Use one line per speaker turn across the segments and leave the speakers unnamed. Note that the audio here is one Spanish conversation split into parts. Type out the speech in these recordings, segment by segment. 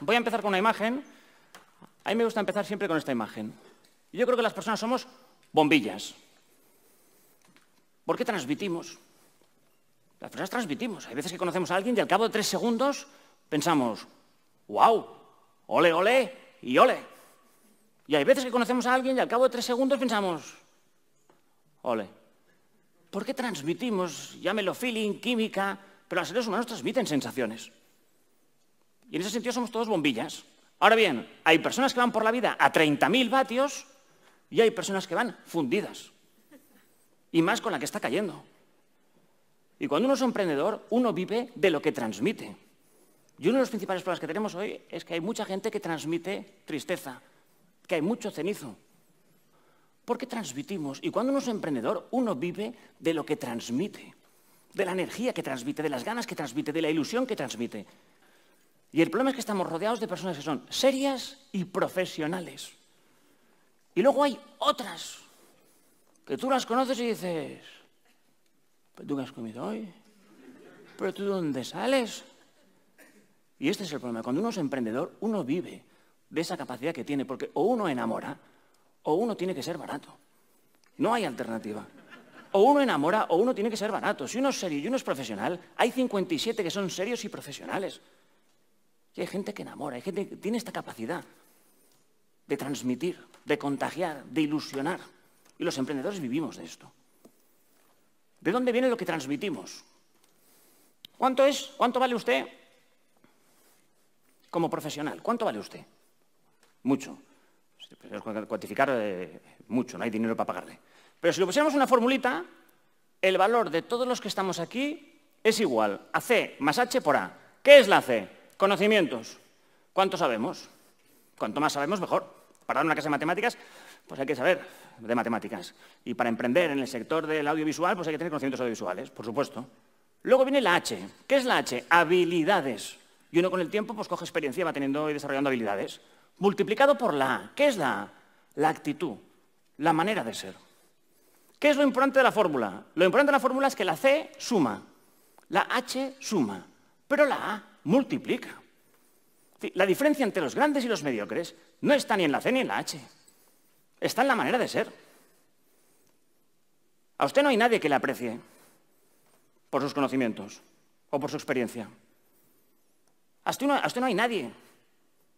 Voy a empezar con una imagen. A mí me gusta empezar siempre con esta imagen. Yo creo que las personas somos bombillas. ¿Por qué transmitimos? Las personas transmitimos. Hay veces que conocemos a alguien y al cabo de tres segundos pensamos, wow, ole, ole y ole. Y hay veces que conocemos a alguien y al cabo de tres segundos pensamos, ole. ¿Por qué transmitimos, llámelo feeling, química, pero los seres humanos transmiten sensaciones? Y en ese sentido somos todos bombillas. Ahora bien, hay personas que van por la vida a 30.000 vatios y hay personas que van fundidas. Y más con la que está cayendo. Y cuando uno es emprendedor, uno vive de lo que transmite. Y uno de los principales problemas que tenemos hoy es que hay mucha gente que transmite tristeza, que hay mucho cenizo. Porque transmitimos. Y cuando uno es emprendedor, uno vive de lo que transmite, de la energía que transmite, de las ganas que transmite, de la ilusión que transmite. Y el problema es que estamos rodeados de personas que son serias y profesionales. Y luego hay otras que tú las conoces y dices, ¿pero tú qué has comido hoy? ¿Pero tú dónde sales? Y este es el problema. Cuando uno es emprendedor, uno vive de esa capacidad que tiene, porque o uno enamora o uno tiene que ser barato. No hay alternativa. O uno enamora o uno tiene que ser barato. Si uno es serio y uno es profesional, hay 57 que son serios y profesionales. Hay gente que enamora, hay gente que tiene esta capacidad de transmitir, de contagiar, de ilusionar. Y los emprendedores vivimos de esto. ¿De dónde viene lo que transmitimos? ¿Cuánto es? ¿Cuánto vale usted como profesional? ¿Cuánto vale usted? Mucho. Cuantificar eh, mucho, no hay dinero para pagarle. Pero si lo pusiéramos una formulita, el valor de todos los que estamos aquí es igual a C más H por A. ¿Qué es la C? Conocimientos. ¿Cuánto sabemos? Cuanto más sabemos, mejor. Para dar una clase de matemáticas, pues hay que saber de matemáticas. Y para emprender en el sector del audiovisual, pues hay que tener conocimientos audiovisuales, por supuesto. Luego viene la H. ¿Qué es la H? Habilidades. Y uno con el tiempo pues coge experiencia va teniendo y desarrollando habilidades. Multiplicado por la A. ¿Qué es la A? La actitud, la manera de ser. ¿Qué es lo importante de la fórmula? Lo importante de la fórmula es que la C suma, la H suma, pero la A multiplica. La diferencia entre los grandes y los mediocres no está ni en la C ni en la H. Está en la manera de ser. A usted no hay nadie que le aprecie por sus conocimientos o por su experiencia. A usted no, hay nadie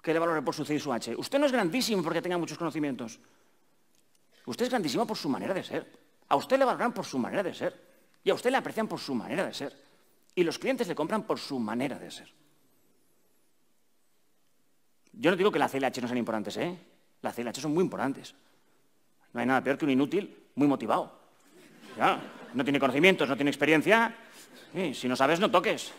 que le valore por su C y su H. Usted no es grandísimo porque tenga muchos conocimientos. Usted es grandísimo por su manera de ser. A usted le valoran por su manera de ser. Y a usted le aprecian por su manera de ser. Y los clientes le compran por su manera de ser. Yo no digo que la CLH no sean importantes, ¿eh? Las CLH son muy importantes. No hay nada peor que un inútil muy motivado. no tiene conocimientos, no tiene experiencia. si no sabes, no toques.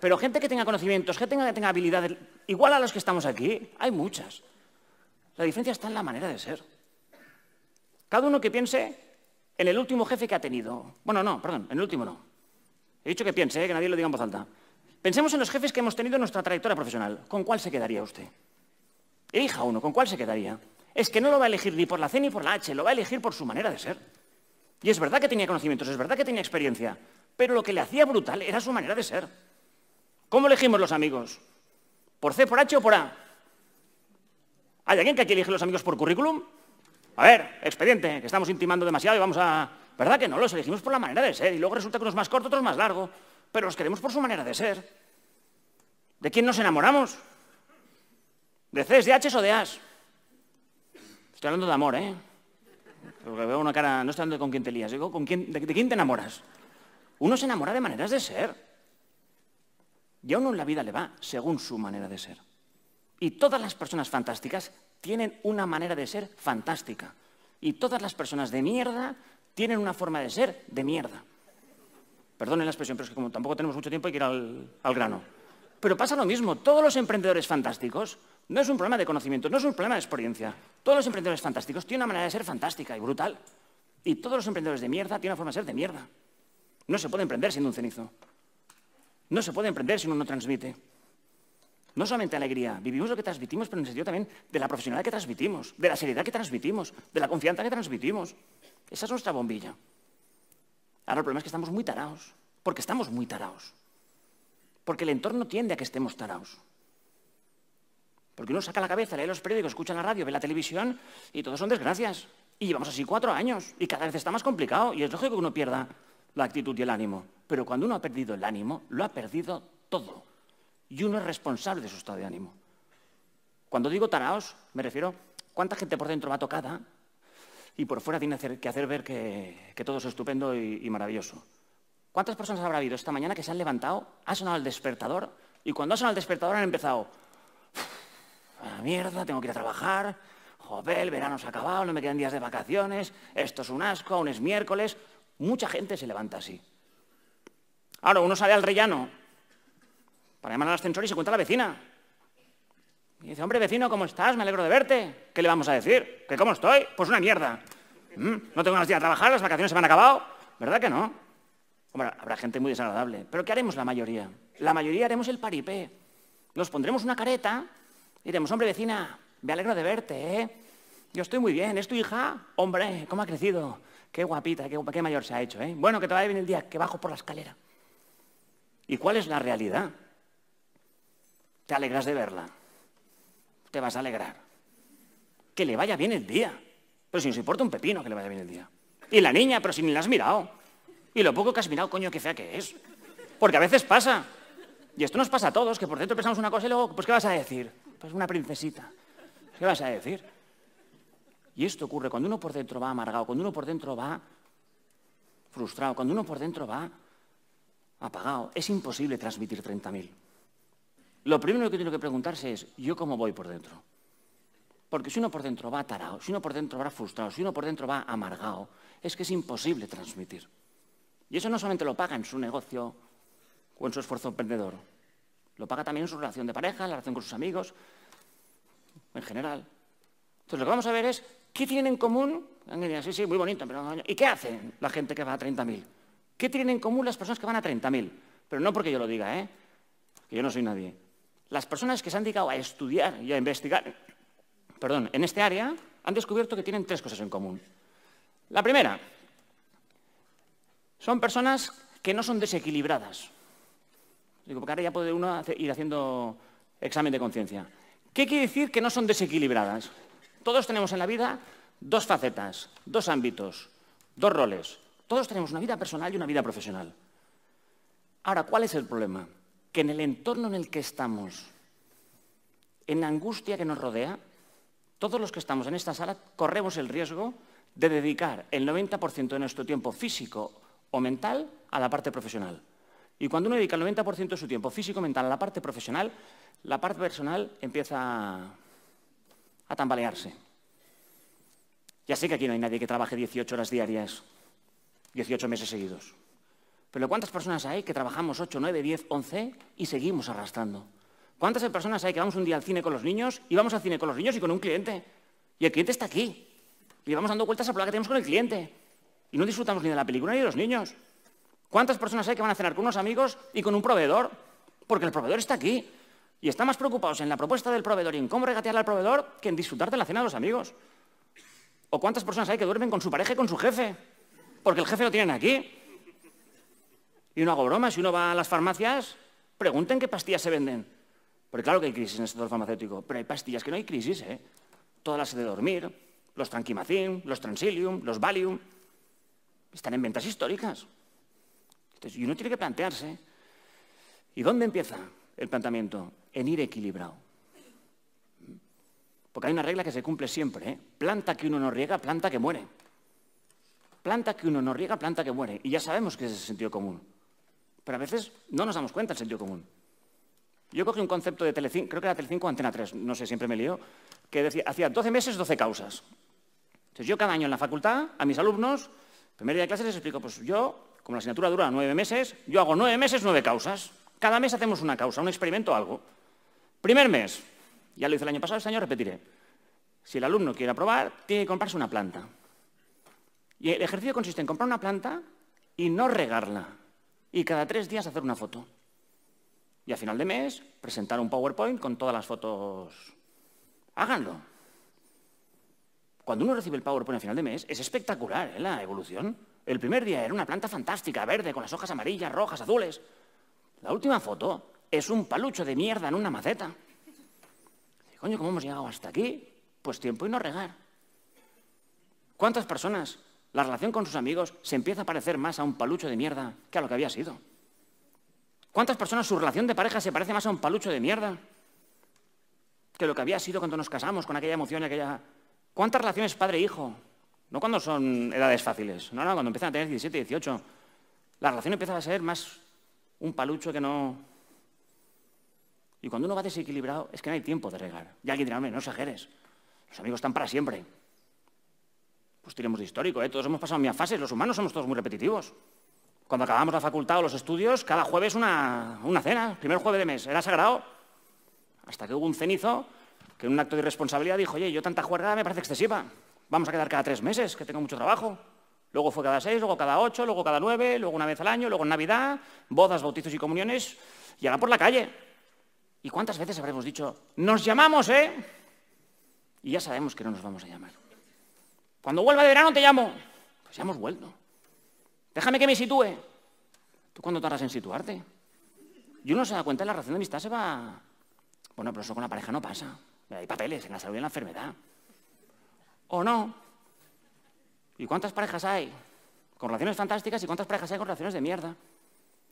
Pero gente que tenga conocimientos, gente que tenga habilidades, igual a los que estamos aquí, hay muchas. La diferencia está en la manera de ser. Cada uno que piense en el último jefe que ha tenido. Bueno, no, perdón, en el último no. He dicho que piense, ¿eh? que nadie lo diga en voz alta. Pensemos en los jefes que hemos tenido en nuestra trayectoria profesional. ¿Con cuál se quedaría usted? Elija uno, ¿con cuál se quedaría? Es que no lo va a elegir ni por la C ni por la H, lo va a elegir por su manera de ser. Y es verdad que tenía conocimientos, es verdad que tenía experiencia, pero lo que le hacía brutal era su manera de ser. ¿Cómo elegimos los amigos? ¿Por C, por H o por A? ¿Hay alguien que aquí elige los amigos por currículum? A ver, expediente, que estamos intimando demasiado y vamos a... ¿Verdad que no? Los elegimos por la manera de ser y luego resulta que uno es más corto, otro es más largo pero los queremos por su manera de ser. ¿De quién nos enamoramos? ¿De Cs, de Hs o de As? Estoy hablando de amor, ¿eh? Porque veo una cara, no estoy hablando de con quién te lías, digo, ¿con quién, de, quién te enamoras? Uno se enamora de maneras de ser. Y a uno en la vida le va según su manera de ser. Y todas las personas fantásticas tienen una manera de ser fantástica. Y todas las personas de mierda tienen una forma de ser de mierda. Perdonen la expresión, pero es que como tampoco tenemos mucho tiempo hay que ir al, grano. Pero pasa lo mismo, todos los emprendedores fantásticos no es un problema de conocimiento, no es un problema de experiencia. Todos los emprendedores fantásticos tienen una manera de ser fantástica y brutal. Y todos los emprendedores de mierda tienen una forma de ser de mierda. No se puede emprender siendo un cenizo. No se puede emprender si uno no transmite. No solamente alegría, vivimos lo que transmitimos, pero en el sentido también de la profesionalidad que transmitimos, de la seriedad que transmitimos, de la confianza que transmitimos. Esa es nuestra bombilla. Ahora el problema es que estamos muy tarados, porque estamos muy tarados. Porque el entorno tiende a que estemos tarados. Porque uno saca la cabeza, lee los periódicos, escucha la radio, ve la televisión y todos son desgracias. Y llevamos así cuatro años y cada vez está más complicado y es lógico que uno pierda la actitud y el ánimo. Pero cuando uno ha perdido el ánimo, lo ha perdido todo. Y uno es responsable de su estado de ánimo. Cuando digo taraos, me refiero cuánta gente por dentro va tocada y por fuera tiene que hacer ver que, todo es estupendo y, maravilloso. ¿Cuántas personas habrá habido esta mañana que se han levantado, ha sonado el despertador y cuando ha sonado el despertador han empezado, a mierda, tengo que ir a trabajar, joder, el verano se ha acabado, no me quedan días de vacaciones, esto es un asco, aún es miércoles. Mucha gente se levanta así. Ahora, uno sale al rellano para llamar al ascensor y se cuenta a la vecina. Y dice, hombre, vecino, ¿cómo estás? Me alegro de verte. ¿Qué le vamos a decir? ¿Que cómo estoy? Pues una mierda. ¿Mm? No tengo ganas de a trabajar, las vacaciones se me han acabado. ¿Verdad que no? Hombre, habrá gente muy desagradable. ¿Pero qué haremos la mayoría? La mayoría haremos el paripé. Nos pondremos una careta y diremos, hombre, vecina, me alegro de verte, ¿eh? Yo estoy muy bien, ¿es tu hija? Hombre, ¿cómo ha crecido? Qué guapita, qué, qué mayor se ha hecho, ¿eh? Bueno, que te vaya bien el día, que bajo por la escalera. ¿Y cuál es la realidad? Te alegras de verla. Te vas a alegrar. Que le vaya bien el día. Pero si nos importa un pepino que le vaya bien el día. Y la niña, pero si ni la has mirado. Y lo poco que has mirado, coño, qué fea que es. Porque a veces pasa. Y esto nos pasa a todos, que por dentro pensamos una cosa y luego, pues, ¿qué vas a decir? Pues una princesita. ¿Qué vas a decir? Y esto ocurre cuando uno por dentro va amargado, cuando uno por dentro va frustrado, cuando uno por dentro va apagado. Es imposible transmitir 30.000. Lo primero que tiene que preguntarse es, ¿yo cómo voy por dentro? Porque si uno por dentro va atarado, si uno por dentro va frustrado, si uno por dentro va amargado, es que es imposible transmitir. Y eso no solamente lo paga en su negocio o en su esfuerzo emprendedor, lo paga también en su relación de pareja, en la relación con sus amigos, en general. Entonces lo que vamos a ver es, ¿qué tienen en común? Sí, sí, muy bonito, pero... ¿Y qué hacen la gente que va a 30.000? ¿Qué tienen en común las personas que van a 30.000? Pero no porque yo lo diga, ¿eh? Que yo no soy nadie. Las personas que se han dedicado a estudiar y a investigar, perdón, en este área, han descubierto que tienen tres cosas en común. La primera, son personas que no son desequilibradas. Digo, porque ahora ya puede uno ir haciendo examen de conciencia. ¿Qué quiere decir que no son desequilibradas? Todos tenemos en la vida dos facetas, dos ámbitos, dos roles. Todos tenemos una vida personal y una vida profesional. Ahora, ¿cuál es el problema? Que en el entorno en el que estamos, en la angustia que nos rodea, todos los que estamos en esta sala corremos el riesgo de dedicar el 90% de nuestro tiempo físico o mental a la parte profesional. Y cuando uno dedica el 90% de su tiempo físico mental a la parte profesional, la parte personal empieza a tambalearse. Ya sé que aquí no hay nadie que trabaje 18 horas diarias, 18 meses seguidos. Pero ¿cuántas personas hay que trabajamos 8, 9, 10, 11 y seguimos arrastrando? ¿Cuántas personas hay que vamos un día al cine con los niños y vamos al cine con los niños y con un cliente? Y el cliente está aquí. Y vamos dando vueltas a la que tenemos con el cliente. Y no disfrutamos ni de la película ni de los niños. ¿Cuántas personas hay que van a cenar con unos amigos y con un proveedor? Porque el proveedor está aquí. Y están más preocupados en la propuesta del proveedor y en cómo regatearle al proveedor que en disfrutar de la cena de los amigos. ¿O cuántas personas hay que duermen con su pareja y con su jefe? Porque el jefe lo tienen aquí. Y no hago bromas, si uno va a las farmacias, pregunten qué pastillas se venden. Porque claro que hay crisis en el sector farmacéutico, pero hay pastillas que no hay crisis, ¿eh? Todas las de dormir, los tranquimacin, los transilium, los valium, están en ventas históricas y uno tiene que plantearse, ¿y dónde empieza el planteamiento? En ir equilibrado. Porque hay una regla que se cumple siempre, ¿eh? planta que uno no riega, planta que muere. Planta que uno no riega, planta que muere. Y ya sabemos que es el sentido común. Pero a veces no nos damos cuenta del sentido común. Yo cogí un concepto de Telecinco, creo que era Telecinco Antena 3, no sé, siempre me lío, que decía, hacía 12 meses, 12 causas. Entonces yo cada año en la facultad, a mis alumnos, primer día de clase les explico, pues yo como la asignatura dura nueve meses, yo hago nueve meses, nueve causas. Cada mes hacemos una causa, un experimento, algo. Primer mes, ya lo hice el año pasado, este año repetiré. Si el alumno quiere aprobar, tiene que comprarse una planta. Y el ejercicio consiste en comprar una planta y no regarla. Y cada tres días hacer una foto. Y a final de mes, presentar un PowerPoint con todas las fotos. Háganlo. Cuando uno recibe el PowerPoint a final de mes, es espectacular ¿eh? la evolución. El primer día era una planta fantástica, verde, con las hojas amarillas, rojas, azules. La última foto es un palucho de mierda en una maceta. coño, ¿cómo hemos llegado hasta aquí? Pues tiempo y no regar. ¿Cuántas personas la relación con sus amigos se empieza a parecer más a un palucho de mierda que a lo que había sido? ¿Cuántas personas su relación de pareja se parece más a un palucho de mierda que lo que había sido cuando nos casamos con aquella emoción y aquella... ¿Cuántas relaciones padre-hijo? No cuando son edades fáciles, no, no, cuando empiezan a tener 17, 18. La relación empieza a ser más un palucho que no... Y cuando uno va desequilibrado es que no hay tiempo de regar. Y alguien dirá, hombre, no exageres. Los amigos están para siempre. Pues tiremos de histórico, ¿eh? Todos hemos pasado en fases, los humanos somos todos muy repetitivos. Cuando acabamos la facultad o los estudios, cada jueves una, una cena, primer jueves de mes, era sagrado. Hasta que hubo un cenizo que en un acto de irresponsabilidad dijo, oye, yo tanta juerga me parece excesiva. Vamos a quedar cada tres meses, que tengo mucho trabajo. Luego fue cada seis, luego cada ocho, luego cada nueve, luego una vez al año, luego en Navidad, bodas, bautizos y comuniones, y ahora por la calle. ¿Y cuántas veces habremos dicho, nos llamamos, eh? Y ya sabemos que no nos vamos a llamar. Cuando vuelva de verano te llamo. Pues ya hemos vuelto. Déjame que me sitúe. ¿Tú cuándo tardas en situarte? Y uno se da cuenta, la relación de amistad se va... Bueno, pero eso con la pareja no pasa. Hay papeles en la salud y en la enfermedad. ¿O no? ¿Y cuántas parejas hay con relaciones fantásticas y cuántas parejas hay con relaciones de mierda?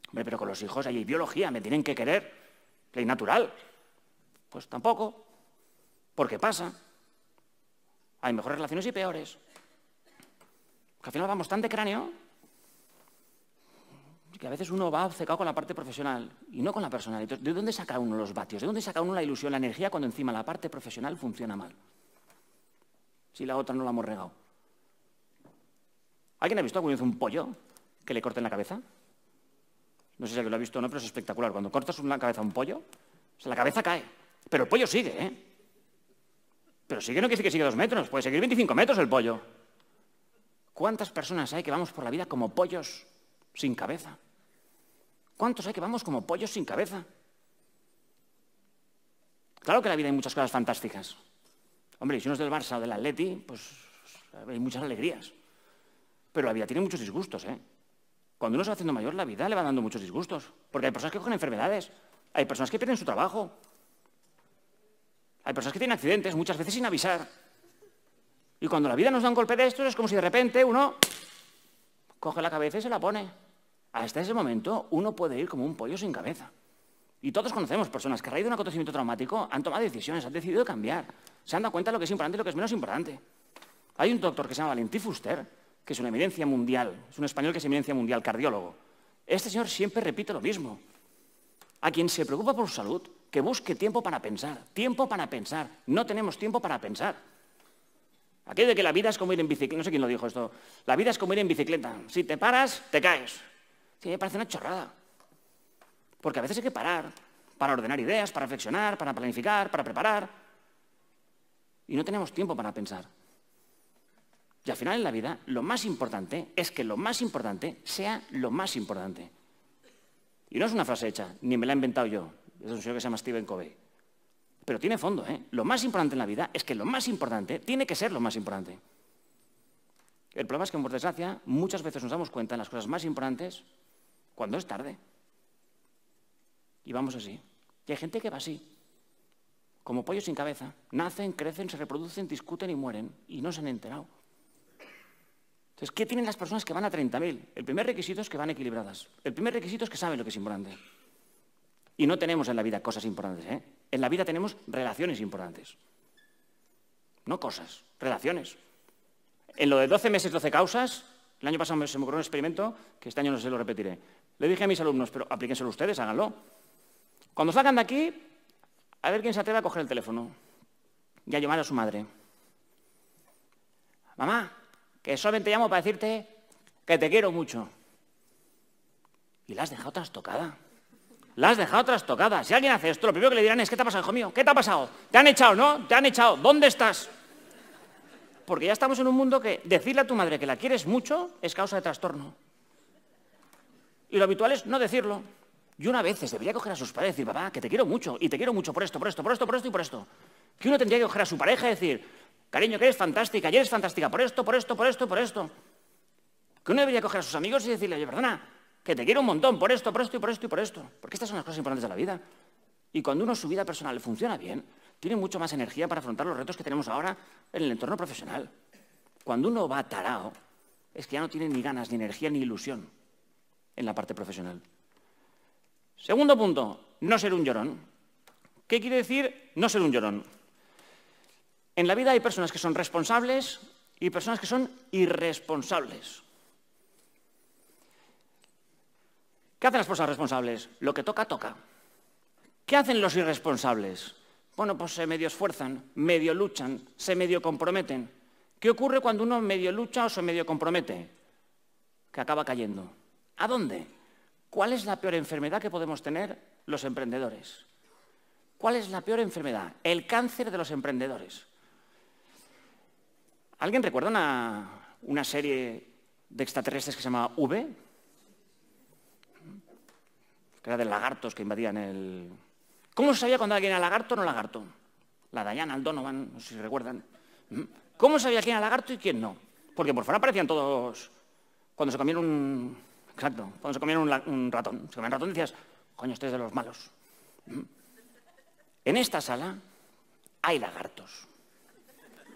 Hombre, pero con los hijos hay biología, me tienen que querer. Ley natural. Pues tampoco. Porque pasa. Hay mejores relaciones y peores. Que al final vamos tan de cráneo que a veces uno va obcecado con la parte profesional y no con la personal. ¿de dónde saca uno los vatios? ¿De dónde saca uno la ilusión, la energía cuando encima la parte profesional funciona mal? Si la otra no la hemos regado. ¿Alguien ha visto alguna vez un pollo que le corten la cabeza? No sé si alguien lo ha visto o no, pero es espectacular. Cuando cortas una cabeza a un pollo, la cabeza cae. Pero el pollo sigue, ¿eh? Pero sigue no quiere decir que sigue dos metros, puede seguir 25 metros el pollo. ¿Cuántas personas hay que vamos por la vida como pollos sin cabeza? ¿Cuántos hay que vamos como pollos sin cabeza? Claro que en la vida hay muchas cosas fantásticas. Hombre, si uno es del Barça o del Atleti, pues hay muchas alegrías. Pero la vida tiene muchos disgustos, ¿eh? Cuando uno se va haciendo mayor, la vida le va dando muchos disgustos. Porque hay personas que cogen enfermedades, hay personas que pierden su trabajo, hay personas que tienen accidentes, muchas veces sin avisar. Y cuando la vida nos da un golpe de estos, es como si de repente uno coge la cabeza y se la pone. Hasta ese momento, uno puede ir como un pollo sin cabeza. Y todos conocemos personas que a raíz de un acontecimiento traumático han tomado decisiones, han decidido cambiar, se han dado cuenta de lo que es importante y lo que es menos importante. Hay un doctor que se llama Valentín Fuster, que es una eminencia mundial, es un español que es eminencia mundial, cardiólogo. Este señor siempre repite lo mismo. A quien se preocupa por su salud, que busque tiempo para pensar, tiempo para pensar. No tenemos tiempo para pensar. Aquello de que la vida es como ir en bicicleta, no sé quién lo dijo esto, la vida es como ir en bicicleta. Si te paras, te caes. Sí, me parece una chorrada. Porque a veces hay que parar para ordenar ideas, para reflexionar, para planificar, para preparar. Y no tenemos tiempo para pensar. Y al final en la vida lo más importante es que lo más importante sea lo más importante. Y no es una frase hecha, ni me la he inventado yo. Es un señor que se llama Stephen Covey. Pero tiene fondo, ¿eh? Lo más importante en la vida es que lo más importante tiene que ser lo más importante. El problema es que, por desgracia, muchas veces nos damos cuenta en las cosas más importantes cuando es tarde. Y vamos así. Y hay gente que va así, como pollos sin cabeza. Nacen, crecen, se reproducen, discuten y mueren. Y no se han enterado. Entonces, ¿qué tienen las personas que van a 30.000? El primer requisito es que van equilibradas. El primer requisito es que saben lo que es importante. Y no tenemos en la vida cosas importantes. ¿eh? En la vida tenemos relaciones importantes. No cosas, relaciones. En lo de 12 meses, 12 causas, el año pasado se me ocurrió un experimento que este año no se lo repetiré. Le dije a mis alumnos, pero aplíquenselo ustedes, háganlo. Cuando salgan de aquí, a ver quién se atreve a coger el teléfono y a llamar a su madre. Mamá, que solamente llamo para decirte que te quiero mucho. Y la has dejado trastocada. La has dejado trastocada. Si alguien hace esto, lo primero que le dirán es, ¿qué te ha pasado, hijo mío? ¿Qué te ha pasado? Te han echado, ¿no? Te han echado. ¿Dónde estás? Porque ya estamos en un mundo que decirle a tu madre que la quieres mucho es causa de trastorno. Y lo habitual es no decirlo. Y una vez debería coger a sus padres y decir, papá, que te quiero mucho, y te quiero mucho por esto, por esto, por esto, por esto y por esto. Que uno tendría que coger a su pareja y decir, Cariño, que eres fantástica, y eres fantástica por esto, por esto, por esto, por esto. Que uno debería coger a sus amigos y decirle, oye, perdona, que te quiero un montón por esto, por esto y por esto y por esto. Porque estas son las cosas importantes de la vida. Y cuando uno su vida personal funciona bien, tiene mucho más energía para afrontar los retos que tenemos ahora en el entorno profesional. Cuando uno va tarao, es que ya no tiene ni ganas, ni energía, ni ilusión en la parte profesional. Segundo punto, no ser un llorón. ¿Qué quiere decir no ser un llorón? En la vida hay personas que son responsables y personas que son irresponsables. ¿Qué hacen las personas responsables? Lo que toca, toca. ¿Qué hacen los irresponsables? Bueno, pues se medio esfuerzan, medio luchan, se medio comprometen. ¿Qué ocurre cuando uno medio lucha o se medio compromete? Que acaba cayendo. ¿A dónde? ¿Cuál es la peor enfermedad que podemos tener los emprendedores? ¿Cuál es la peor enfermedad? El cáncer de los emprendedores. ¿Alguien recuerda una, una serie de extraterrestres que se llama V? Era de lagartos que invadían el... ¿Cómo se sabía cuando alguien era lagarto o no lagarto? La Diana, el Donovan, no sé si recuerdan. ¿Mm? ¿Cómo sabía quién era lagarto y quién no? Porque por fuera parecían todos... Cuando se comieron un... Exacto, cuando se comieron un, ratón. Se comían ratón decías, coño, este es de los malos. ¿Mm? En esta sala hay lagartos.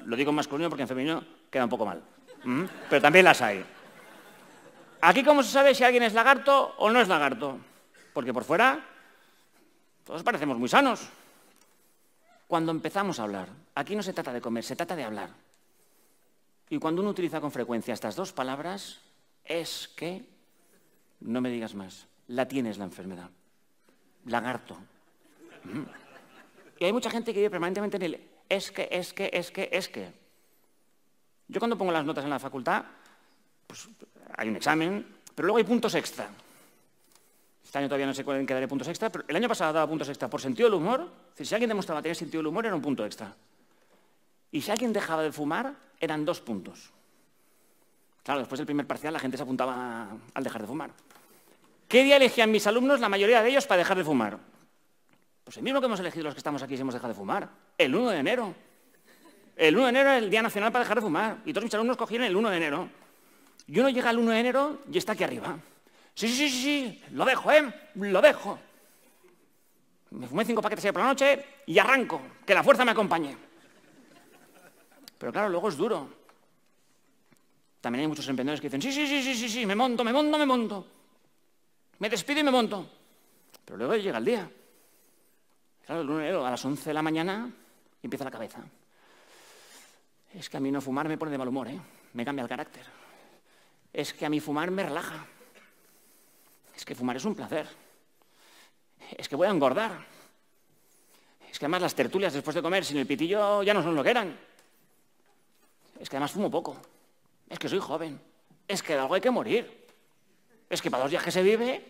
Lo digo en masculino porque en femenino queda un poco mal. ¿Mm? Pero también las hay. Aquí, ¿cómo se sabe si alguien es lagarto o no es lagarto? Porque por fuera todos parecemos muy sanos. Cuando empezamos a hablar, aquí no se trata de comer, se trata de hablar. Y cuando uno utiliza con frecuencia estas dos palabras, es que, no me digas más, la tienes la enfermedad. Lagarto. Y hay mucha gente que vive permanentemente en el es que, es que, es que, es que. Yo cuando pongo las notas en la facultad, pues hay un examen, pero luego hay puntos extra. Este año todavía no sé cuál daré puntos extra, pero el año pasado daba puntos extra por sentido del humor. Si alguien demostraba tener sentido del humor, era un punto extra. Y si alguien dejaba de fumar, eran dos puntos. Claro, después del primer parcial la gente se apuntaba al dejar de fumar. ¿Qué día elegían mis alumnos, la mayoría de ellos, para dejar de fumar? Pues el mismo que hemos elegido los que estamos aquí si hemos dejado de fumar, el 1 de enero. El 1 de enero es el Día Nacional para dejar de fumar. Y todos mis alumnos cogieron el 1 de enero. Y uno llega el 1 de enero y está aquí arriba. Sí, sí, sí, sí, lo dejo, ¿eh? Lo dejo. Me fumé cinco paquetes ayer por la noche y arranco, que la fuerza me acompañe. Pero claro, luego es duro. También hay muchos emprendedores que dicen, sí, sí, sí, sí, sí, sí, me monto, me monto, me monto. Me despido y me monto. Pero luego llega el día. Claro, el 1 de enero a las 11 de la mañana empieza la cabeza. Es que a mí no fumar me pone de mal humor, ¿eh? Me cambia el carácter. Es que a mí fumar me relaja. Es que fumar es un placer. Es que voy a engordar. Es que además las tertulias después de comer sin el pitillo ya no son lo que eran. Es que además fumo poco. Es que soy joven. Es que de algo hay que morir. Es que para dos días que se vive,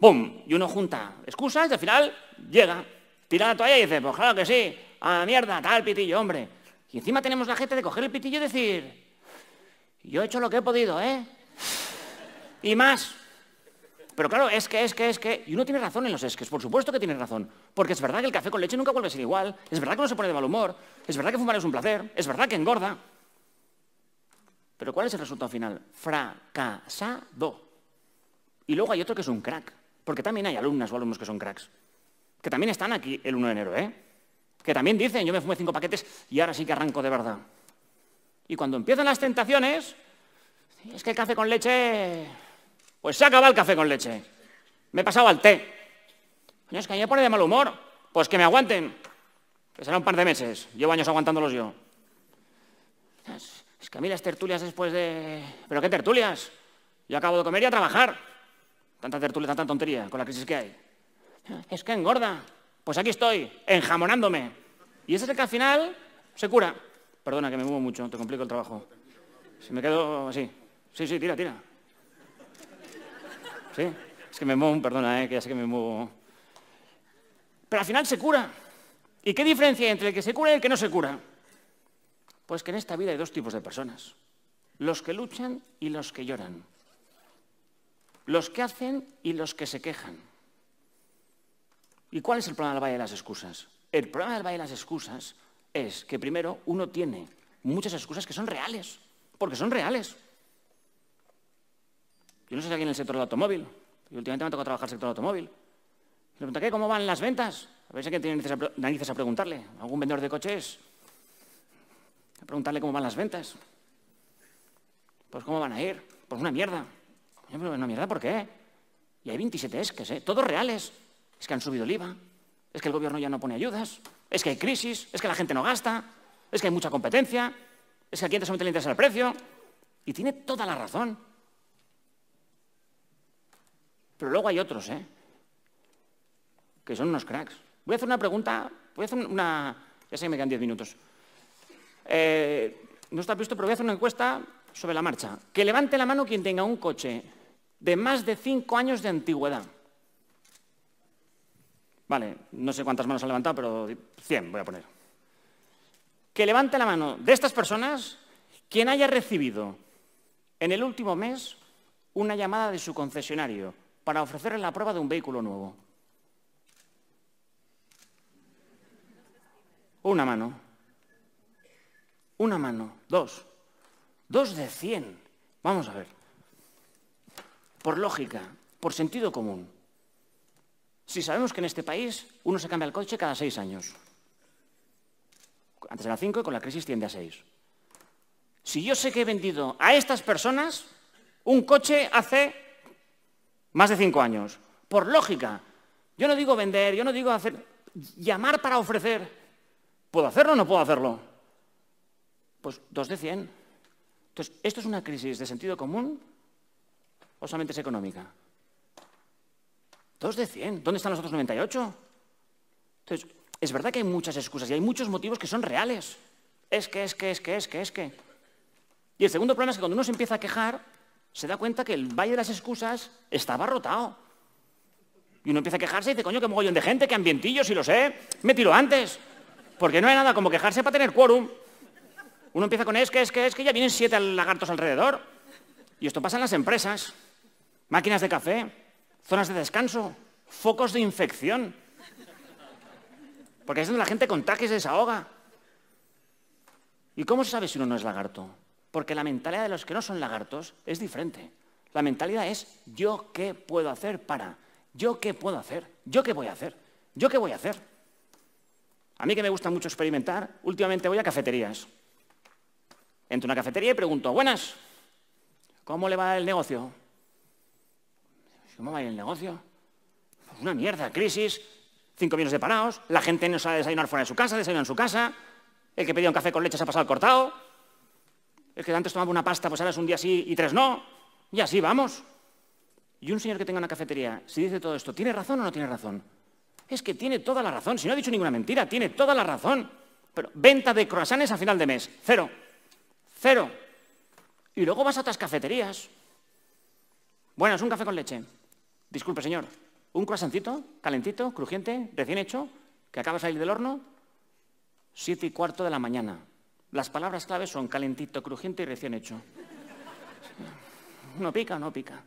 ¡pum! Y uno junta excusas y al final llega tira la toalla y dice, pues claro que sí, a la mierda, tal pitillo, hombre. Y encima tenemos la gente de coger el pitillo y decir, yo he hecho lo que he podido, ¿eh? Y más. Pero claro, es que, es que, es que... Y uno tiene razón en los esques, por supuesto que tiene razón. Porque es verdad que el café con leche nunca vuelve a ser igual. Es verdad que uno se pone de mal humor. Es verdad que fumar es un placer. Es verdad que engorda. Pero ¿cuál es el resultado final? Fracasado. Y luego hay otro que es un crack. Porque también hay alumnas o alumnos que son cracks que también están aquí el 1 de enero, ¿eh? que también dicen, yo me fumé cinco paquetes y ahora sí que arranco de verdad. Y cuando empiezan las tentaciones, es que el café con leche, pues se acaba el café con leche. Me he pasado al té. es que a mí me pone de mal humor. Pues que me aguanten. Que será un par de meses. Llevo años aguantándolos yo. Es que a mí las tertulias después de... ¿Pero qué tertulias? Yo acabo de comer y a trabajar. Tanta tertulia, tanta tontería con la crisis que hay es que engorda. Pues aquí estoy, enjamonándome. Y ese es el que al final se cura. Perdona, que me muevo mucho, te complico el trabajo. Si me quedo así. Sí, sí, tira, tira. Sí, es que me muevo, perdona, eh, que ya sé que me muevo. Pero al final se cura. ¿Y qué diferencia hay entre el que se cura y el que no se cura? Pues que en esta vida hay dos tipos de personas. Los que luchan y los que lloran. Los que hacen y los que se quejan. ¿Y cuál es el problema del Valle de las Excusas? El problema del Valle de las Excusas es que primero uno tiene muchas excusas que son reales, porque son reales. Yo no sé si aquí en el sector del automóvil, y últimamente me ha tocado trabajar en el sector del automóvil. Le pregunto, ¿qué? ¿Cómo van las ventas? ¿Sabéis a quién tiene narices a preguntarle? ¿Algún vendedor de coches? A preguntarle cómo van las ventas. Pues cómo van a ir. Pues una mierda. ¿Una mierda por qué? Y hay 27 esques. Todos reales. Es que han subido el IVA. Es que el gobierno ya no pone ayudas. Es que hay crisis. Es que la gente no gasta. Es que hay mucha competencia. Es que al cliente solamente le interesa el precio. Y tiene toda la razón. Pero luego hay otros, ¿eh? Que son unos cracks. Voy a hacer una pregunta, voy a hacer una... Ya sé que me quedan diez minutos. Eh, no está visto, pero voy a hacer una encuesta sobre la marcha. Que levante la mano quien tenga un coche de más de cinco años de antigüedad. Vale, no sé cuántas manos han levantado, pero 100 voy a poner. Que levante la mano de estas personas quien haya recibido en el último mes una llamada de su concesionario para ofrecerle la prueba de un vehículo nuevo. Una mano. Una mano. Dos. Dos de cien. Vamos a ver. Por lógica, por sentido común. Si sabemos que en este país uno se cambia el coche cada seis años. Antes era cinco y con la crisis tiende a seis. Si yo sé que he vendido a estas personas un coche hace más de cinco años, por lógica, yo no digo vender, yo no digo hacer, llamar para ofrecer. ¿Puedo hacerlo o no puedo hacerlo? Pues dos de cien. Entonces, ¿esto es una crisis de sentido común o solamente es económica? Dos de cien. ¿Dónde están los otros 98? Entonces, es verdad que hay muchas excusas y hay muchos motivos que son reales. Es que, es que, es que, es que, es que. Y el segundo problema es que cuando uno se empieza a quejar, se da cuenta que el valle de las excusas estaba rotado. Y uno empieza a quejarse y dice, coño, qué mogollón de gente, qué ambientillo, si lo sé, me tiro antes. Porque no hay nada como quejarse para tener quórum. Uno empieza con es que, es que, es que, ya vienen siete lagartos alrededor. Y esto pasa en las empresas. Máquinas de café, zonas de descanso, focos de infección. Porque es donde la gente contagia y se desahoga. ¿Y cómo se sabe si uno no es lagarto? Porque la mentalidad de los que no son lagartos es diferente. La mentalidad es yo qué puedo hacer para, yo qué puedo hacer, yo qué voy a hacer, yo qué voy a hacer. A mí que me gusta mucho experimentar, últimamente voy a cafeterías. Entro a una cafetería y pregunto, buenas, ¿cómo le va el negocio? ¿Cómo va el negocio? Pues una mierda, crisis, cinco millones de parados, la gente no sabe desayunar fuera de su casa, desayuna en su casa, el que pedía un café con leche se ha pasado el cortado, el que antes tomaba una pasta, pues ahora es un día sí y tres no. Y así vamos. Y un señor que tenga una cafetería, si dice todo esto, ¿tiene razón o no tiene razón? Es que tiene toda la razón. Si no ha dicho ninguna mentira, tiene toda la razón. Pero venta de croissants a final de mes, cero. Cero. Y luego vas a otras cafeterías. Bueno, es un café con leche. Disculpe, señor. Un croissantito, calentito, crujiente, recién hecho, que acaba de salir del horno, siete y cuarto de la mañana. Las palabras claves son calentito, crujiente y recién hecho. ¿No pica no pica?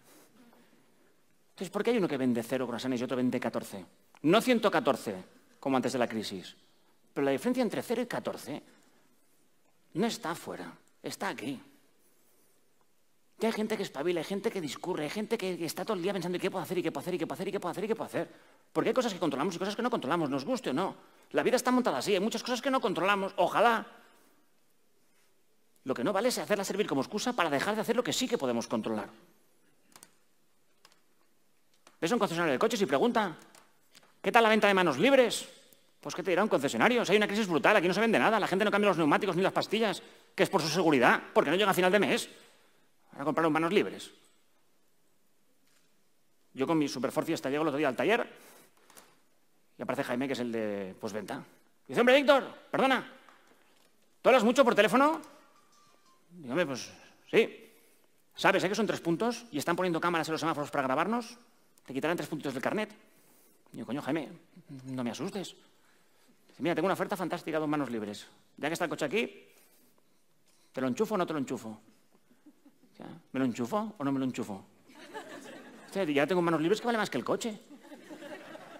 Entonces, ¿por qué hay uno que vende cero croissants y otro vende 14? No 114, como antes de la crisis. Pero la diferencia entre 0 y 14 no está afuera, está aquí. Hay gente que espabila, hay gente que discurre, hay gente que está todo el día pensando qué puedo hacer, y qué puedo hacer, y qué puedo hacer, y qué puedo hacer, y qué puedo hacer. Porque hay cosas que controlamos y cosas que no controlamos, nos guste o no. La vida está montada así, hay muchas cosas que no controlamos, ojalá. Lo que no vale es hacerla servir como excusa para dejar de hacer lo que sí que podemos controlar. ¿Ves a un concesionario de coches y pregunta, ¿qué tal la venta de manos libres? Pues ¿qué te dirá un concesionario? Si hay una crisis brutal, aquí no se vende nada, la gente no cambia los neumáticos ni las pastillas, que es por su seguridad, porque no llega a final de mes. a comprar manos libres. Yo con mi Superford Fiesta llego el otro día al taller y aparece Jaime, que es el de postventa. Dice, hombre, Víctor, perdona, ¿tú hablas mucho por teléfono? Dígame, pues sí. ¿Sabes eh, que son tres puntos y están poniendo cámaras en los semáforos para grabarnos? Te quitarán tres puntos del carnet. Y yo, coño, Jaime, no me asustes. Dice, mira, tengo una oferta fantástica, dos manos libres. Ya que está el coche aquí, ¿te lo enchufo o no te lo enchufo? ¿Me lo enchufo o no me lo enchufo? ya tengo manos libres que vale más que el coche.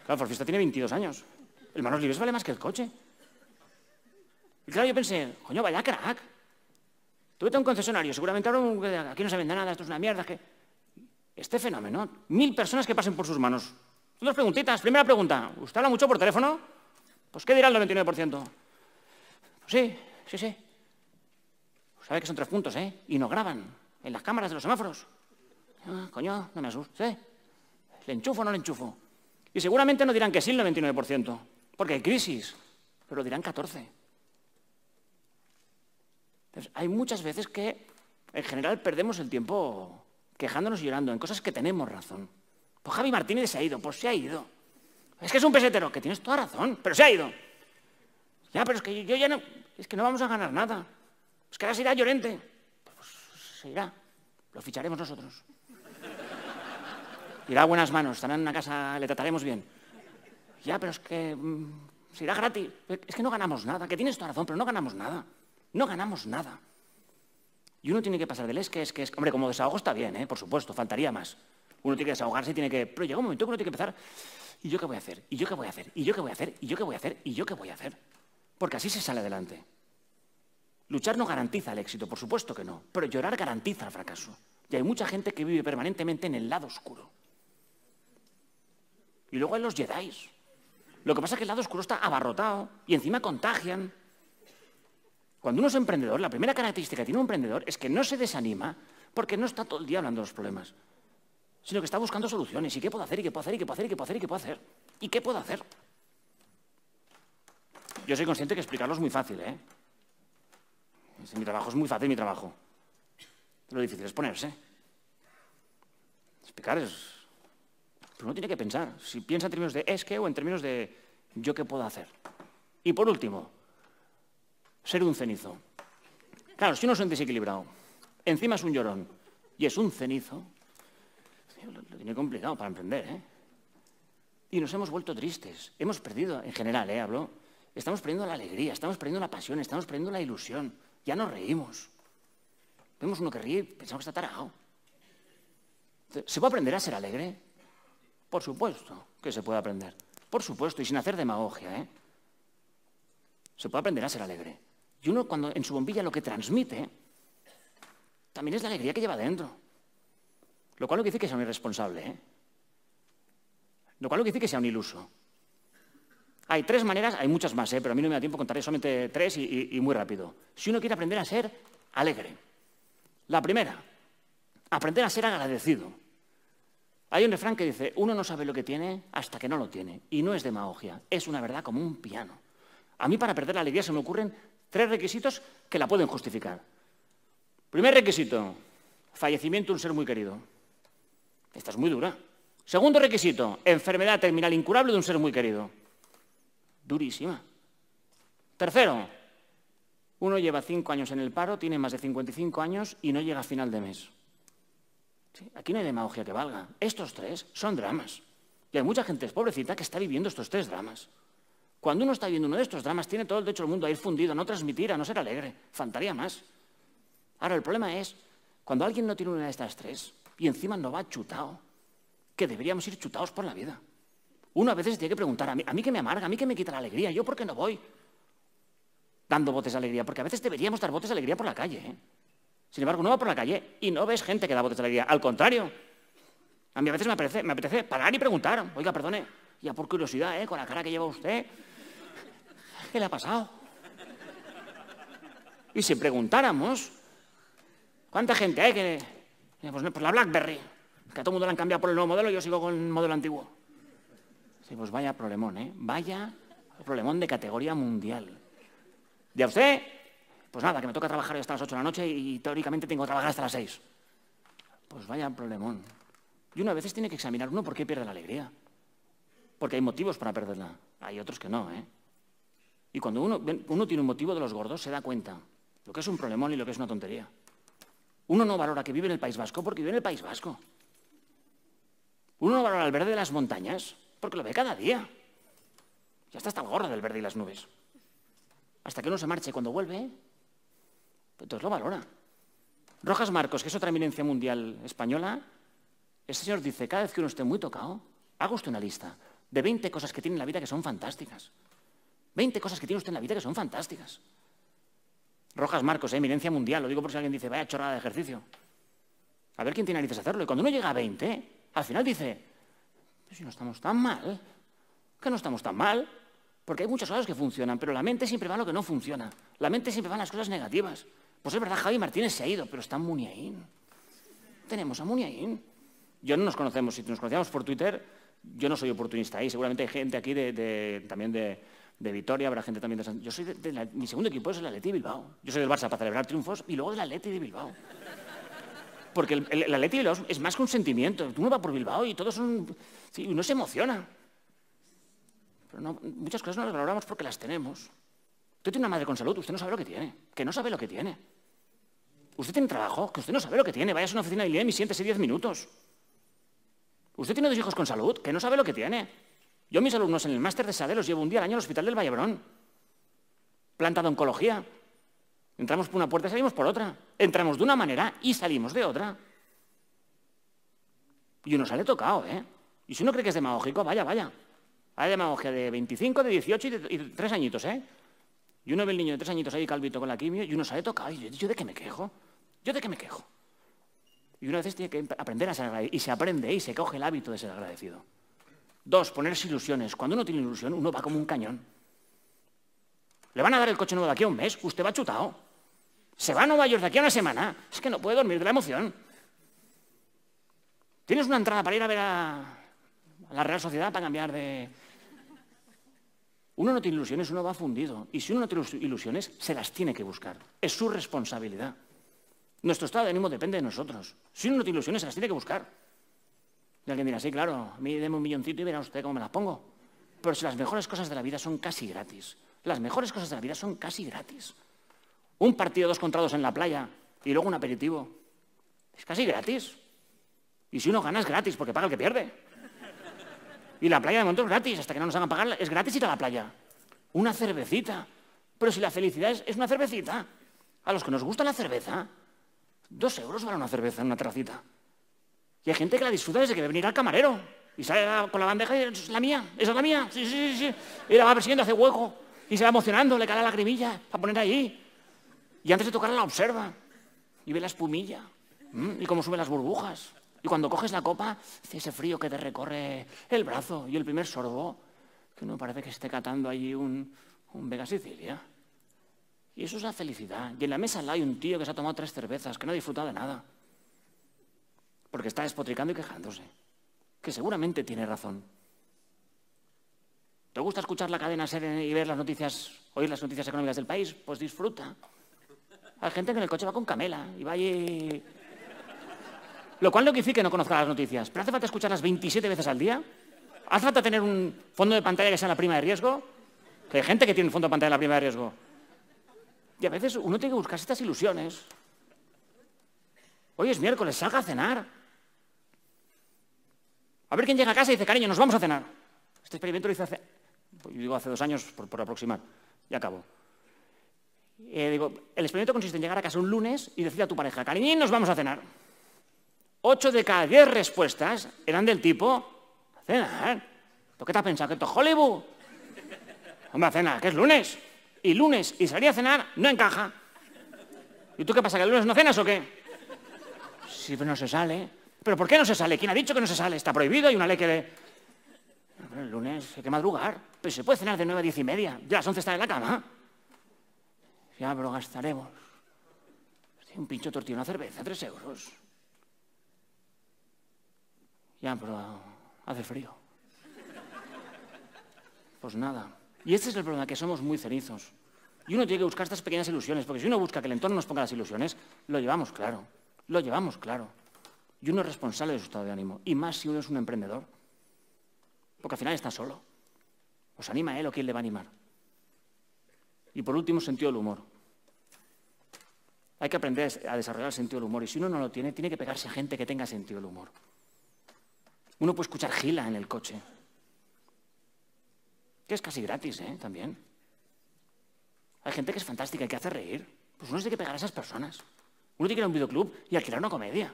Claro, Forfista tiene 22 años. El manos libres vale más que el coche. Y claro, yo pensé, coño, vaya crack. Tú vete un concesionario, seguramente ahora aquí no se vende nada, esto es una mierda. Que... Este fenómeno, mil personas que pasen por sus manos. Dos preguntitas. Primera pregunta, ¿usted habla mucho por teléfono? Pues ¿qué dirá el 99%? Pues sí, sí, sí. Sabe que son tres puntos, ¿eh? Y no graban en las cámaras de los semáforos. Ah, coño, no me asuste. ¿Le enchufo o no le enchufo? Y seguramente no dirán que sí el 99%, porque hay crisis, pero dirán 14. Hay muchas veces que, en general, perdemos el tiempo quejándonos y llorando en cosas que tenemos razón. Pues Javi Martínez se ha ido, pues se ha ido. Es que es un pesetero, que tienes toda razón, pero se ha ido. Ya, pero es que yo ya no, es que no vamos a ganar nada. Es que ahora se irá Llorente. Pues se irá, lo ficharemos nosotros. Irá a buenas manos, estará en una casa, le trataremos bien. Ya, pero es que mm, se irá gratis. Es que no ganamos nada, que tienes toda razón, pero no ganamos nada. No ganamos nada. Y uno tiene que pasar del es que es que es. Hombre, como desahogo está bien, ¿eh? por supuesto, faltaría más. Uno tiene que desahogarse y tiene que. Pero llega un momento que uno tiene que empezar. ¿Y yo qué voy a hacer? ¿Y yo qué voy a hacer? ¿Y yo qué voy a hacer? ¿Y yo qué voy a hacer? ¿Y yo qué voy a hacer? Porque así se sale adelante. Luchar no garantiza el éxito, por supuesto que no, pero llorar garantiza el fracaso. Y hay mucha gente que vive permanentemente en el lado oscuro. Y luego hay los Jedi. Lo que pasa es que el lado oscuro está abarrotado y encima contagian. Cuando uno es emprendedor, la primera característica que tiene un emprendedor es que no se desanima porque no está todo el día hablando de los problemas, sino que está buscando soluciones. ¿Y qué puedo hacer? ¿Y qué puedo hacer? ¿Y qué puedo hacer? ¿Y qué puedo hacer? ¿Y qué puedo hacer? ¿Y qué puedo hacer? Yo soy consciente que explicarlo es muy fácil, ¿eh? Mi trabajo es muy fácil, mi trabajo. Lo difícil es ponerse. Explicar es... Pero uno tiene que pensar. Si piensa en términos de es que o en términos de yo qué puedo hacer. Y por último, ser un cenizo. Claro, si uno es un desequilibrado, encima es un llorón y es un cenizo, lo, tiene complicado para emprender, ¿eh? Y nos hemos vuelto tristes. Hemos perdido, en general, ¿eh? Hablo. Estamos perdiendo la alegría, estamos perdiendo la pasión, estamos perdiendo la ilusión. Ya nos reímos. Vemos uno que ríe y pensamos que está tarado. ¿Se puede aprender a ser alegre? Por supuesto que se puede aprender. Por supuesto, y sin hacer demagogia, ¿eh? Se puede aprender a ser alegre. Y uno cuando en su bombilla lo que transmite también es la alegría que lleva dentro. Lo cual no quiere decir que sea un irresponsable, ¿eh? Lo cual no quiere decir que sea un iluso. Hay tres maneras, hay muchas más, ¿eh? pero a mí no me da tiempo, contaré solamente tres y, muy rápido. Si uno quiere aprender a ser alegre. La primera, aprender a ser agradecido. Hay un refrán que dice, uno no sabe lo que tiene hasta que no lo tiene. Y no es demagogia, es una verdad como un piano. A mí para perder la alegría se me ocurren Tres requisitos que la pueden justificar. Primer requisito, fallecimiento de un ser muy querido. Esta es muy dura. Segundo requisito, enfermedad terminal incurable de un ser muy querido. Durísima. Tercero, uno lleva cinco años en el paro, tiene más de 55 años y no llega a final de mes. aquí no hay demagogia que valga. Estos tres son dramas. Y hay mucha gente pobrecita que está viviendo estos tres dramas. Cuando uno está viendo uno de estos dramas, tiene todo el derecho del mundo a ir fundido, a no transmitir, a no ser alegre. Faltaría más. Ahora, el problema es, cuando alguien no tiene una de estas tres y encima no va chutado, que deberíamos ir chutados por la vida. Uno a veces tiene que preguntar, a mí, a mí que me amarga, a mí que me quita la alegría, ¿yo por qué no voy dando botes de alegría? Porque a veces deberíamos dar botes de alegría por la calle. ¿eh? Sin embargo, uno va por la calle y no ves gente que da botes de alegría. Al contrario, a mí a veces me apetece, me apetece parar y preguntar, oiga, perdone, ya por curiosidad, ¿eh? con la cara que lleva usted, ¿Qué le ha pasado? Y si preguntáramos, ¿cuánta gente hay que... Pues, pues, la BlackBerry, que a todo el mundo la han cambiado por el nuevo modelo yo sigo con el modelo antiguo. Sí, pues vaya problemón, ¿eh? Vaya problemón de categoría mundial. ¿Y a usted? Pues nada, que me toca trabajar hasta las 8 de la noche y, teóricamente tengo que trabajar hasta las 6. Pues vaya problemón. Y uno a veces tiene que examinar uno por qué pierde la alegría. Porque hay motivos para perderla. Hay otros que no, ¿eh? Y cuando uno, tiene un motivo de los gordos, se da cuenta lo que es un problemón y lo que es una tontería. Uno no valora que vive en el País Vasco porque vive en el País Vasco. Uno no valora el verde de las montañas porque lo ve cada día. Ya está hasta el gorro del verde y las nubes. Hasta que uno se marche cuando vuelve, entonces lo valora. Rojas Marcos, que es otra eminencia mundial española, este señor dice, cada vez que uno esté muy tocado, haga usted una lista de 20 cosas que tiene en la vida que son fantásticas. 20 cosas que tiene usted en la vida que son fantásticas. Rojas Marcos, ¿eh? eminencia mundial, lo digo por si alguien dice, vaya chorrada de ejercicio. A ver quién tiene narices a hacerlo. Y cuando uno llega a 20, al final dice, pues si no estamos tan mal, que no estamos tan mal. Porque hay muchas cosas que funcionan, pero la mente siempre va a lo que no funciona. La mente siempre va a las cosas negativas. Pues es verdad, Javi Martínez se ha ido, pero está Muniain. Tenemos a Muniain. Yo no nos conocemos, si nos conocíamos por Twitter, yo no soy oportunista ahí. Seguramente hay gente aquí de, también de, Vitoria, habrá gente también de San... Yo soy de, mi segundo equipo es el Atleti Bilbao. Yo soy del Barça para celebrar triunfos y luego del Atleti de Bilbao. Porque el, el, Atleti Bilbao es más que un sentimiento. Uno va por Bilbao y todos son... Sí, uno se emociona. Pero muchas cosas no las valoramos porque las tenemos. Usted tiene una madre con salud, usted no sabe lo que tiene. Que no sabe lo que tiene. Usted tiene trabajo, que usted no sabe lo que tiene. Vaya a una oficina de ILEM y siéntese 10 minutos. Usted tiene dos hijos con salud, que no sabe lo que tiene. Yo mis alumnos en el máster de SADE los llevo un día al año al hospital del Vallebrón. Planta de oncología. Entramos por una puerta y salimos por otra. Entramos de una manera y salimos de otra. Y uno sale tocado, ¿eh? Y si uno cree que es demagógico, vaya, vaya. Hay demagogia de 25, de 18 y de, 3 añitos, ¿eh? Y uno ve el niño de tres añitos ahí calvito con la quimio y uno sale tocado. Y yo, ¿yo de qué me quejo? ¿Yo de qué me quejo? Y una vez tiene que aprender a ser agradecido. Y se aprende y se coge el hábito de ser agradecido. Dos, ponerse ilusiones. Cuando uno tiene ilusión, uno va como un cañón. Le van a dar el coche nuevo de aquí a un mes, usted va chutado. Se va a Nueva York de aquí a una semana. Es que no puede dormir de la emoción. Tienes una entrada para ir a ver a la Real Sociedad para cambiar de... Uno no tiene ilusiones, uno va fundido. Y si uno no tiene ilusiones, se las tiene que buscar. Es su responsabilidad. Nuestro estado de ánimo depende de nosotros. Si uno no tiene ilusiones, se las tiene que buscar. Y alguien dirá, sí, claro, a mí deme un milloncito y verá usted cómo me las pongo. Pero si las mejores cosas de la vida son casi gratis. Las mejores cosas de la vida son casi gratis. Un partido dos contra dos en la playa y luego un aperitivo. Es casi gratis. Y si uno gana es gratis porque paga el que pierde. Y la playa de momento es gratis, hasta que no nos hagan pagar, es gratis ir a la playa. Una cervecita. Pero si la felicidad es, es una cervecita. A los que nos gusta la cerveza, Dos euros vale una cerveza en una terracita. Y hay gente que la disfruta desde que ve venir al camarero. Y sale con la bandeja y es la mía, esa es la mía, sí, sí, sí. Y la va persiguiendo, hace hueco. Y se va emocionando, le cae la lagrimilla para poner ahí. Y antes de tocarla la observa. Y ve la espumilla. Y cómo suben las burbujas. Y cuando coges la copa, ese frío que te recorre el brazo. Y el primer sorbo, que no parece que esté catando allí un, un Vega Sicilia. Y eso es la felicidad. Y en la mesa lado hay un tío que se ha tomado tres cervezas, que no ha disfrutado de nada. Porque está despotricando y quejándose. Que seguramente tiene razón. ¿Te gusta escuchar la cadena ser y ver las noticias, oír las noticias económicas del país? Pues disfruta. Hay gente que en el coche va con camela y va allí... Lo cual no quiere decir que no conozca las noticias. Pero hace falta escucharlas 27 veces al día. Hace falta tener un fondo de pantalla que sea la prima de riesgo. Que hay gente que tiene un fondo de pantalla en la prima de riesgo. Y a veces uno tiene que buscar estas ilusiones. Hoy es miércoles, salga a cenar. A ver quién llega a casa y dice, cariño, nos vamos a cenar. Este experimento lo hice hace, yo digo hace dos años por, aproximar, y acabo. Eh, digo, el experimento consiste en llegar a casa un lunes y decir a tu pareja, cariñín, nos vamos a cenar. Ocho de cada diez respuestas eran del tipo, ¿a cenar? ¿Tú qué te has pensado? ¿Que esto es Hollywood? Hombre, a cenar, que es lunes y lunes y salir a cenar no encaja. ¿Y tú qué pasa, que el lunes no cenas o qué? Sí, no se sale. ¿Pero por qué no se sale? ¿Quién ha dicho que no se sale? Está prohibido, hay una ley que... Le... el lunes hay que madrugar. Pero se puede cenar de nueve a diez y media. Ya las once está en la cama. Ya, pero gastaremos. Un pincho tortilla, una cerveza, tres euros. Ya, pero hace frío. Pues nada. Y este es el problema, que somos muy cenizos. Y uno tiene que buscar estas pequeñas ilusiones, porque si uno busca que el entorno nos ponga las ilusiones, lo llevamos claro, lo llevamos claro. Y uno es responsable de su estado de ánimo, y más si uno es un emprendedor, porque al final está solo. ¿Os anima él o quién le va a animar? Y por último, sentido del humor. Hay que aprender a desarrollar el sentido del humor, y si uno no lo tiene, tiene que pegarse a gente que tenga sentido del humor. Uno puede escuchar gila en el coche, que es casi gratis, ¿eh? También. Hay gente que es fantástica y que hace reír. Pues uno tiene que pegar a esas personas. Uno tiene que ir a un videoclub y alquilar una comedia.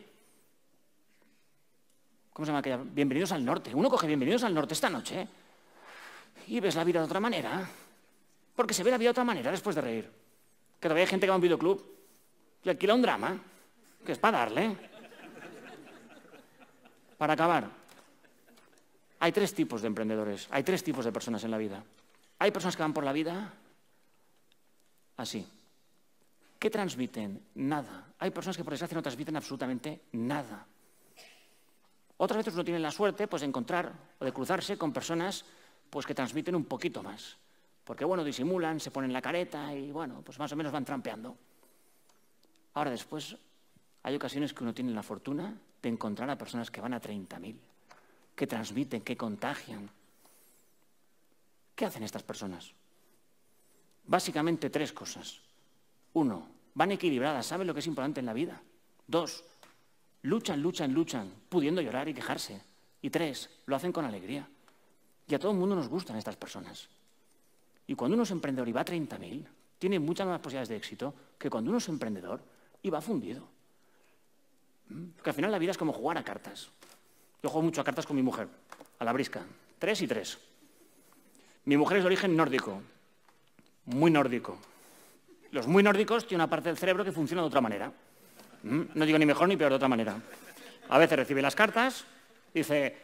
¿Cómo se llama aquella? Bienvenidos al norte. Uno coge Bienvenidos al norte esta noche y ves la vida de otra manera. Porque se ve la vida de otra manera después de reír. Que todavía hay gente que va a un videoclub y alquila un drama, que es para darle. Para acabar, hay tres tipos de emprendedores, hay tres tipos de personas en la vida. Hay personas que van por la vida así. ¿Qué transmiten? Nada. Hay personas que por desgracia no transmiten absolutamente nada. Otras veces uno tiene la suerte pues, de encontrar o de cruzarse con personas pues, que transmiten un poquito más. Porque, bueno, disimulan, se ponen la careta y, bueno, pues más o menos van trampeando. Ahora, después, hay ocasiones que uno tiene la fortuna de encontrar a personas que van a 30.000, que transmiten, que contagian. ¿Qué hacen estas personas? Básicamente tres cosas. Uno, van equilibradas, saben lo que es importante en la vida. Dos, luchan, luchan, luchan, pudiendo llorar y quejarse. Y tres, lo hacen con alegría. Y a todo el mundo nos gustan estas personas. Y cuando uno es emprendedor y va a 30.000, tiene muchas más posibilidades de éxito que cuando uno es emprendedor y va fundido. ¿Mm? Porque al final la vida es como jugar a cartas. Yo juego mucho a cartas con mi mujer, a la brisca. Tres y tres. Mi mujer es de origen nórdico, muy nórdico. Los muy nórdicos tienen una parte del cerebro que funciona de otra manera. ¿Mm? No digo ni mejor ni peor, de otra manera. A veces recibe las cartas, dice,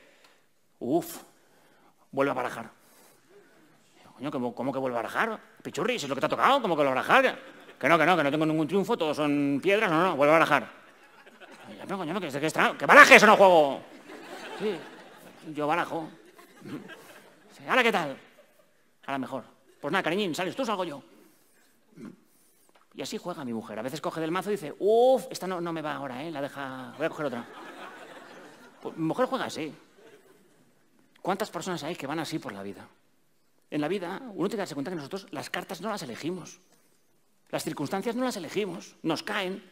uff, vuelve a barajar. Coño, ¿cómo, que vuelve a barajar? Pichurri, si es lo que te ha tocado, ¿cómo que a barajar? Que no, que no, que no tengo ningún triunfo, todos son piedras, no, no, vuelve a barajar. No, coño, que, que, barajes o no juego. Sí, yo barajo. ¿Ahora qué tal? Ahora mejor. Pues nada, cariñín, sales tú, salgo yo. Y así juega mi mujer. A veces coge del mazo y dice, uff, esta no, no me va ahora, ¿eh? La deja, voy a coger otra. Pues mi mujer juega así. ¿Cuántas personas hay que van así por la vida? En la vida, uno tiene que darse cuenta que nosotros las cartas no las elegimos. Las circunstancias no las elegimos, nos caen.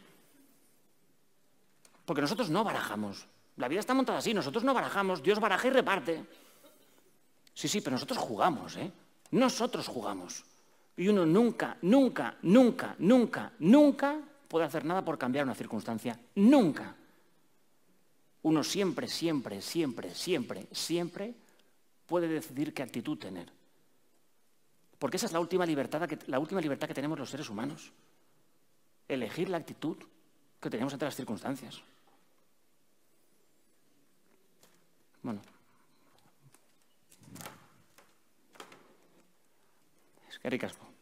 Porque nosotros no barajamos. La vida está montada así, nosotros no barajamos, Dios baraja y reparte. Sí, sí, pero nosotros jugamos, ¿eh? Nosotros jugamos. Y uno nunca, nunca, nunca, nunca, nunca puede hacer nada por cambiar una circunstancia. Nunca. Uno siempre, siempre, siempre, siempre, siempre puede decidir qué actitud tener. Porque esa es la última libertad que, la última libertad que tenemos los seres humanos. Elegir la actitud que tenemos ante las circunstancias. Bueno. Gerrik asko.